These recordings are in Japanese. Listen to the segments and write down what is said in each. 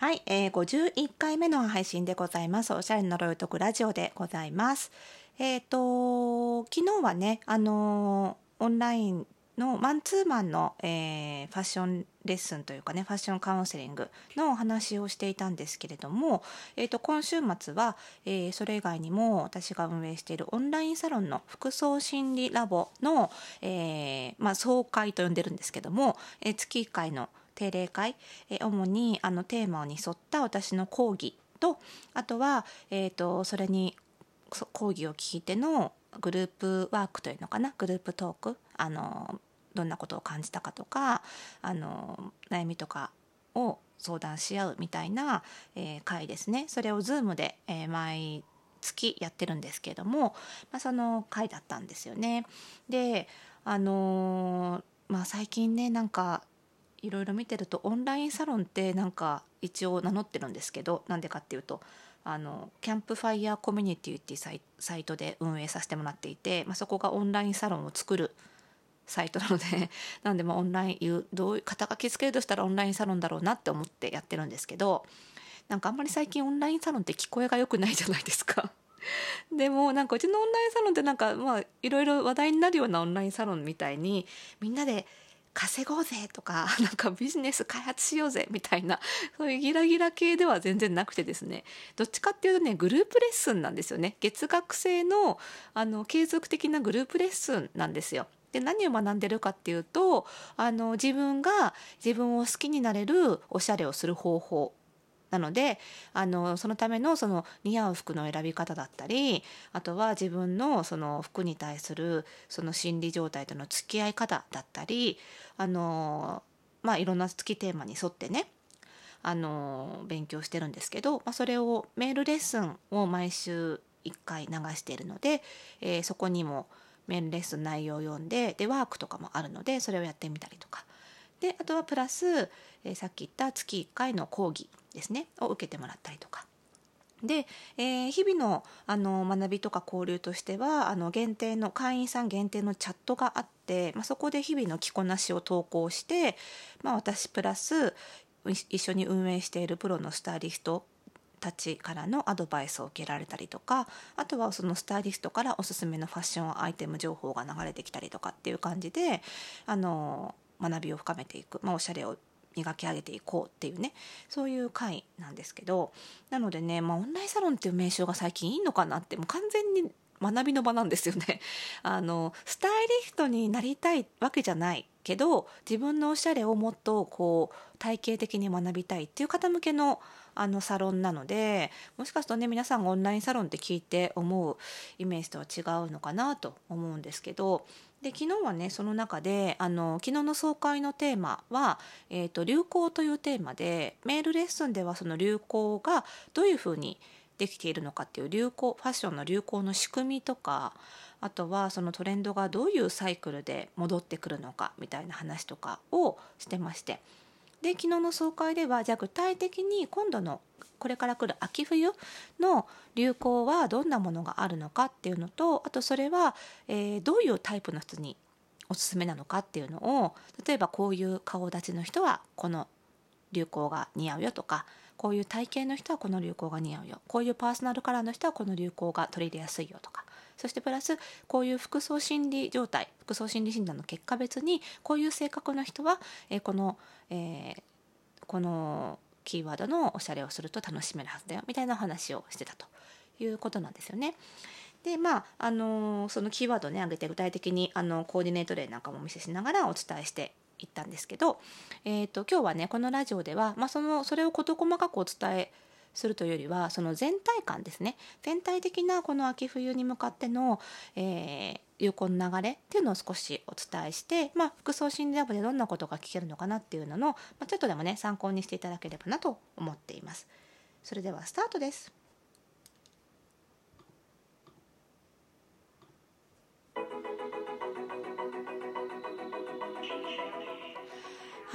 はい、えー、51回目の配信でございます。おしゃれの呪いとくラジオでございます。えっ、と、昨日はね、あのーオンラインのマンツーマンの、えーファッションレッスンというかね、ファッションカウンセリングのお話をしていたんですけれども、えっ、と、今週末は、えーそれ以外にも私が運営しているオンラインサロンの服装心理ラボの、えーまあ、総会と呼んでるんですけども、えー月1回の定例会、え主にあのテーマに沿った私の講義とあとは、えー、とそれに講義を聞いてのグループワークというのかな？グループトークあのどんなことを感じたかとかあの悩みとかを相談し合うみたいな、えー会ですねそれを Zoom で、えー毎月やってるんですけれども、まあ、その回だったんですよね。であのーまあ最近ねなんかいろいろ見てるとオンラインサロンってなんか一応名乗ってるんですけどなんでかっていうとあのキャンプファイヤーコミュニティっていうサイトで運営させてもらっていて、まあ、そこがオンラインサロンを作るサイトなので なんでまあオンラインいうどういう肩書きつけるとしたらオンラインサロンだろうなって思ってやってるんですけどなんかあんまり最近オンラインサロンって聞こえが良くないじゃないですか。でもなんかうちのオンラインサロンってなんかまあいろいろ話題になるようなオンラインサロンみたいにみんなで稼ごうぜとか なんかビジネス開発しようぜみたいな そういうギラギラ系では全然なくてですねどっちかっていうとねグループレッスンなんですよね月額制のあの継続的なグループレッスンなんですよ。で何を学んでるかっていうとあの自分が自分を好きになれるおしゃれをする方法なのであのそのためのその似合う服の選び方だったりあとは自分のその服に対するその心理状態との付き合い方だったりあのまあいろんな月テーマに沿ってねあの勉強してるんですけど、まあ、それをメールレッスンを毎週1回流しているので、えーそこにもメールレッスン内容を読んででワークとかもあるのでそれをやってみたりとか。であとはプラス、えーさっき言った月1回の講義ですねを受けてもらったりとか。で、えー日々のあの学びとか交流としてはあの限定の会員さん限定のチャットがあって、まあ、そこで日々の着こなしを投稿して、まあ、私プラス一緒に運営しているプロのスタイリストたちからのアドバイスを受けられたりとかあとはそのスタイリストからおすすめのファッションアイテム情報が流れてきたりとかっていう感じであの学びを深めていく、まあ、おしゃれを磨き上げていこうっていうねそういう回なんですけどなのでね、まあ、オンラインサロンっていう名称が最近いいのかなってもう完全に学びの場なんですよね。あのスタイリストになりたいわけじゃないけど自分のおしゃれをもっとこう体系的に学びたいっていう方向けのあのサロンなのでもしかするとね皆さんがオンラインサロンって聞いて思うイメージとは違うのかなと思うんですけどで昨日はねその中であの昨日の総会のテーマは、えーと「流行」というテーマでメールレッスンではその流行がどういうふうにできているのかっていう流行ファッションの流行の仕組みとかあとはそのトレンドがどういうサイクルで戻ってくるのかみたいな話とかをしてまして。で昨日の総会ではじゃあ具体的に今度のこれから来る秋冬の流行はどんなものがあるのかっていうのとあとそれは、えーどういうタイプの人におすすめなのかっていうのを例えばこういう顔立ちの人はこの流行が似合うよとかこういう体型の人はこの流行が似合うよこういうパーソナルカラーの人はこの流行が取り入れやすいよとかそしてプラスこういう服装心理状態服装心理診断の結果別にこういう性格の人は、えこの、えーこのキーワードのおしゃれをすると楽しめるはずだよみたいな話をしてたということなんですよね。でまああのそのキーワードをね挙げて具体的にあのコーディネート例なんかもお見せしながらお伝えしていったんですけど、えー、と今日はねこのラジオでは、まあ、そのそれを事細かくお伝えするというよりはその全体感ですね全体的なこの秋冬に向かっての、えー有効の流れっていうのを少しお伝えして、まあ、服装心理ラボでどんなことが聞けるのかなっていうのの、まあ、ちょっとでもね参考にしていただければなと思っています。それではスタートです。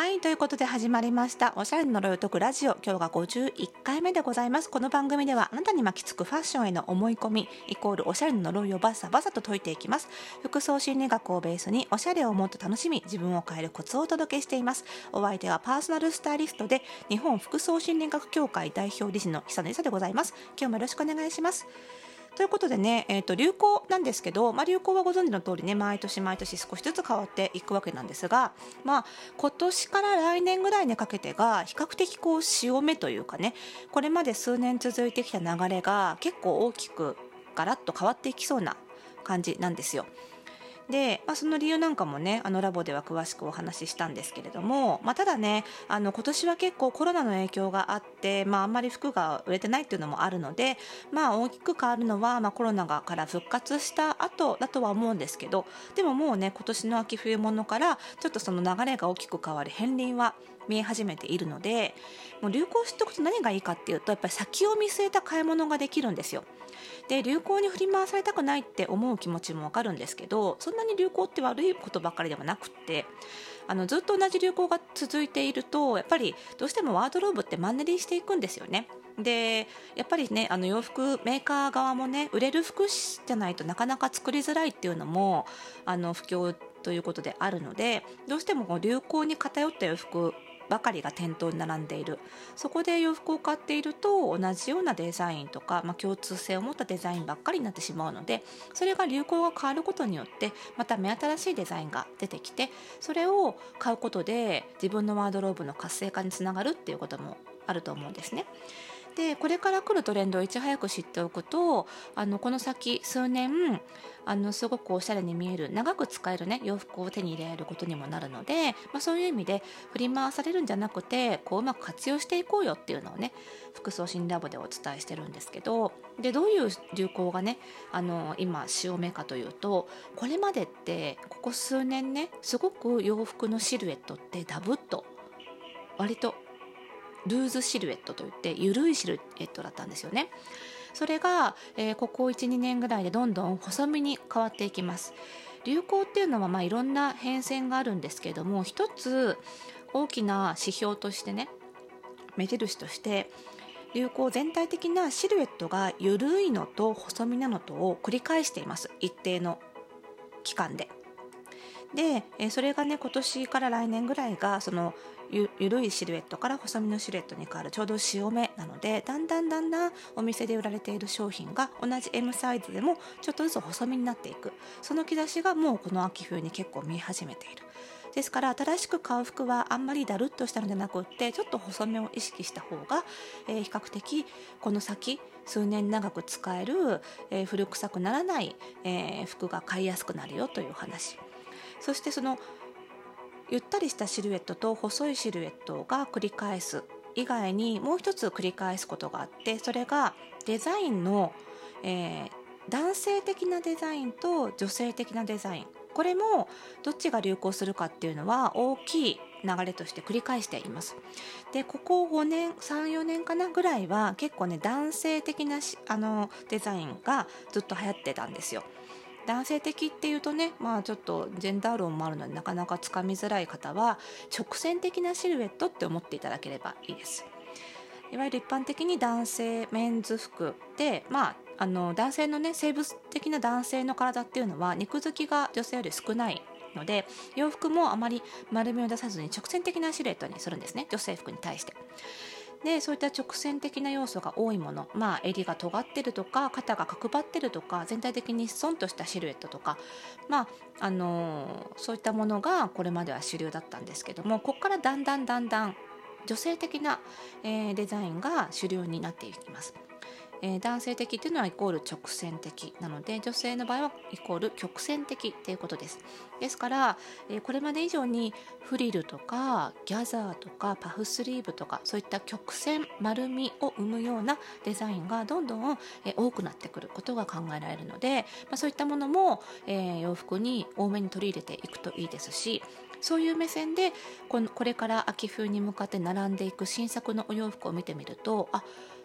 はいということで始まりましたおしゃれの呪いを解くラジオ。今日が51回目でございます。この番組ではあなたに巻きつくファッションへの思い込みイコールおしゃれの呪いをバサバサと解いていきます。服装心理学をベースにおしゃれをもっと楽しみ自分を変えるコツをお届けしています。お相手はパーソナルスタイリストで日本服装心理学協会代表理事の久野由でございます。今日もよろしくお願いします。ということでね、えー、と流行なんですけど、まあ、流行はご存知の通りね毎年毎年少しずつ変わっていくわけなんですが、まあ、今年から来年ぐらいにかけてが比較的こう潮目というかねこれまで数年続いてきた流れが結構大きくガラッと変わっていきそうな感じなんですよ。で、まあ、その理由なんかもねあのラボでは詳しくお話ししたんですけれども、まあ、ただねあの今年は結構コロナの影響があって、まあ、あんまり服が売れてないっていうのもあるので、まあ、大きく変わるのは、まあ、コロナがから復活した後だとは思うんですけどでももうね今年の秋冬物からちょっとその流れが大きく変わる片鱗は見え始めているのでもう流行しておくと何がいいかっていうとやっぱり先を見据えた買い物ができるんですよ。で流行に振り回されたくないって思う気持ちもわかるんですけどそんなに流行って悪いことばかりではなくってあのずっと同じ流行が続いているとやっぱりどうしてもワードローブってマンネリしていくんですよね。でやっぱりねあの洋服メーカー側もね売れる服じゃないとなかなか作りづらいっていうのもあの不況ということであるのでどうしても流行に偏った洋服ばかりが店頭に並んでいるそこで洋服を買っていると同じようなデザインとか、まあ、共通性を持ったデザインばっかりになってしまうのでそれが流行が変わることによってまた目新しいデザインが出てきてそれを買うことで自分のワードローブの活性化につながるっていうこともあると思うんですね。でこれから来るトレンドをいち早く知っておくとあのこの先数年あのすごくおしゃれに見える長く使える、ね、洋服を手に入れられることにもなるので、まあ、そういう意味で振り回されるんじゃなくてこううまく活用していこうよっていうのをね服装新ラボでお伝えしてるんですけどでどういう流行がねあの今潮目かというとこれまでってここ数年ねすごく洋服のシルエットってダブっと割とルーズシルエットといって緩いシルエットだったんですよね。それが、えー、ここ12年ぐらいでどんどん細身に変わっていきます。流行っていうのはまあいろんな変遷があるんですけれども一つ大きな指標としてね目印として流行全体的なシルエットが緩いのと細身なのとを繰り返しています一定の期間で。でえそれがね今年から来年ぐらいがそのゆ緩いシルエットから細身のシルエットに変わるちょうど潮目なのでだんだんだんだんお店で売られている商品が同じ M サイズでもちょっとずつ細身になっていく。その兆しがもうこの秋冬に結構見え始めている。ですから新しく買う服はあんまりだるっとしたのではなくってちょっと細めを意識した方が、え、比較的この先数年長く使える、え、古臭くならない、え、服が買いやすくなるよという話。そしてそのゆったりしたシルエットと細いシルエットが繰り返す以外にもう一つ繰り返すことがあってそれがデザインの、えー、男性的なデザインと女性的なデザインこれもどっちが流行するかっていうのは大きい流れとして繰り返しています。でここ5年34年かなぐらいは結構ね男性的なあのデザインがずっと流行ってたんですよ。男性的っていうとねまあちょっとジェンダー論もあるのでなかなかつかみづらい方は直線的なシルエットって思っていただければいいです。いわゆる一般的に男性メンズ服でまああの男性のね生物的な男性の体っていうのは肉付きが女性より少ないので洋服もあまり丸みを出さずに直線的なシルエットにするんですね女性服に対して。でそういった直線的な要素が多いもの、まあ、襟が尖ってるとか肩が角張ってるとか全体的に損としたシルエットとか、まああのそういったものがこれまでは主流だったんですけどもここからだんだんだんだん女性的な、えー、デザインが主流になっていきます。えー、男性的っていうのはイコール直線的なので女性の場合はイコール曲線的っていうことです。ですから、えー、これまで以上にフリルとかギャザーとかパフスリーブとかそういった曲線丸みを生むようなデザインがどんどん、えー、多くなってくることが考えられるので、まあ、そういったものも、えー、洋服に多めに取り入れていくといいですしそういう目線でこのこれから秋冬に向かって並んでいく新作のお洋服を見てみるとあ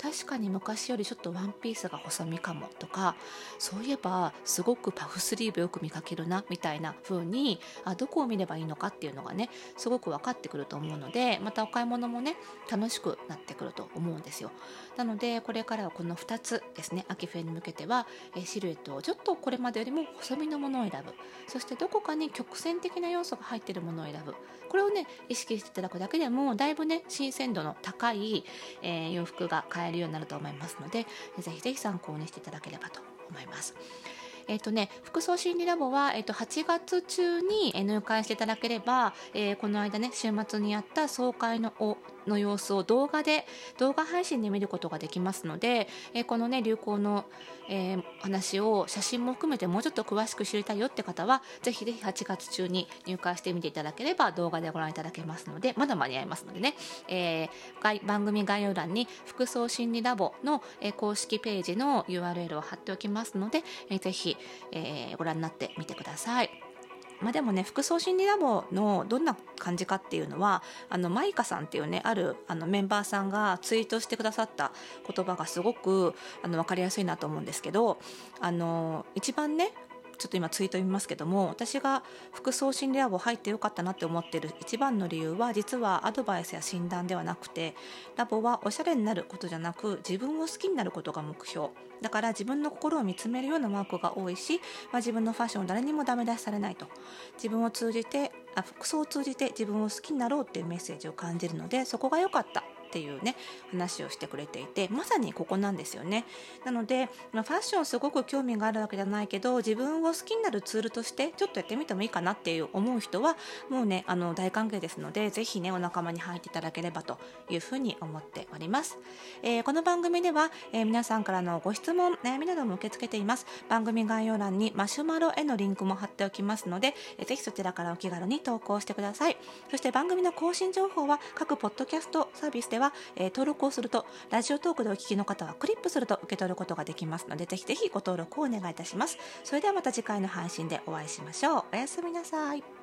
確かに昔よりちょっとワンピースが細身かもとかそういえばすごくパフスリーブよく見かけるなみたいな風にあどこを見ればいいのかっていうのがねすごく分かってくると思うのでまたお買い物もね楽しくなってくると思うんですよ。なのでこれからはこの2つですね秋冬に向けてはシルエットをちょっとこれまでよりも細身のものを選ぶ。そしてどこかに曲線的な要素が入っているものを選ぶ。これをね意識していただくだけでもだいぶね新鮮度の高い、えー、洋服が買えるようになると思いますのでぜひぜひ参考にしていただければと思います。えっ、ー、とね、服装心理ラボは、えっ、ー、と、8月中に入会していただければ、えー、この間ね、週末にやった総会のの様子を動画で動画配信で見ることができますので、えー、このね流行の、えー、話を写真も含めてもうちょっと詳しく知りたいよって方はぜひぜひ8月中に入会してみていただければ動画でご覧いただけますのでまだ間に合いますのでね、えー、番組概要欄に服装心理ラボの、えー、公式ページの URL を貼っておきますので、えー、ぜひ、えー、ご覧になってみてください。まあ、でもね服装心理ラボのどんな感じかっていうのはあのマイカさんっていうねあるあのメンバーさんがツイートしてくださった言葉がすごくあの分かりやすいなと思うんですけどあの一番ねちょっと今ツイート見ますけども私が服装心理ラボ入ってよかったなって思ってる一番の理由は実はアドバイスや診断ではなくてラボはおしゃれになることじゃなく自分を好きになることが目標。だから自分の心を見つめるようなマークが多いし、まあ、自分のファッションを誰にもダメ出しされないと。自分を通じてあ服装を通じて自分を好きになろうっていうメッセージを感じるのでそこが良かった。っていうね話をしてくれていてまさにここなんですよね。なので、ファッションすごく興味があるわけじゃないけど自分を好きになるツールとしてちょっとやってみてもいいかなっていう思う人はもうねあの大歓迎ですのでぜひねお仲間に入っていただければというふうに思っております、えー、この番組では、えー、皆さんからのご質問悩みなども受け付けています。番組概要欄にマシュマロへのリンクも貼っておきますので、えー、ぜひそちらからお気軽に投稿してください。そして番組の更新情報は各ポッドキャストサービスでは、えー、登録をするとラジオトークでお聞きの方はクリップすると受け取ることができますのでぜひぜひご登録をお願いいたします。それではまた次回の配信でお会いしましょう。おやすみなさい。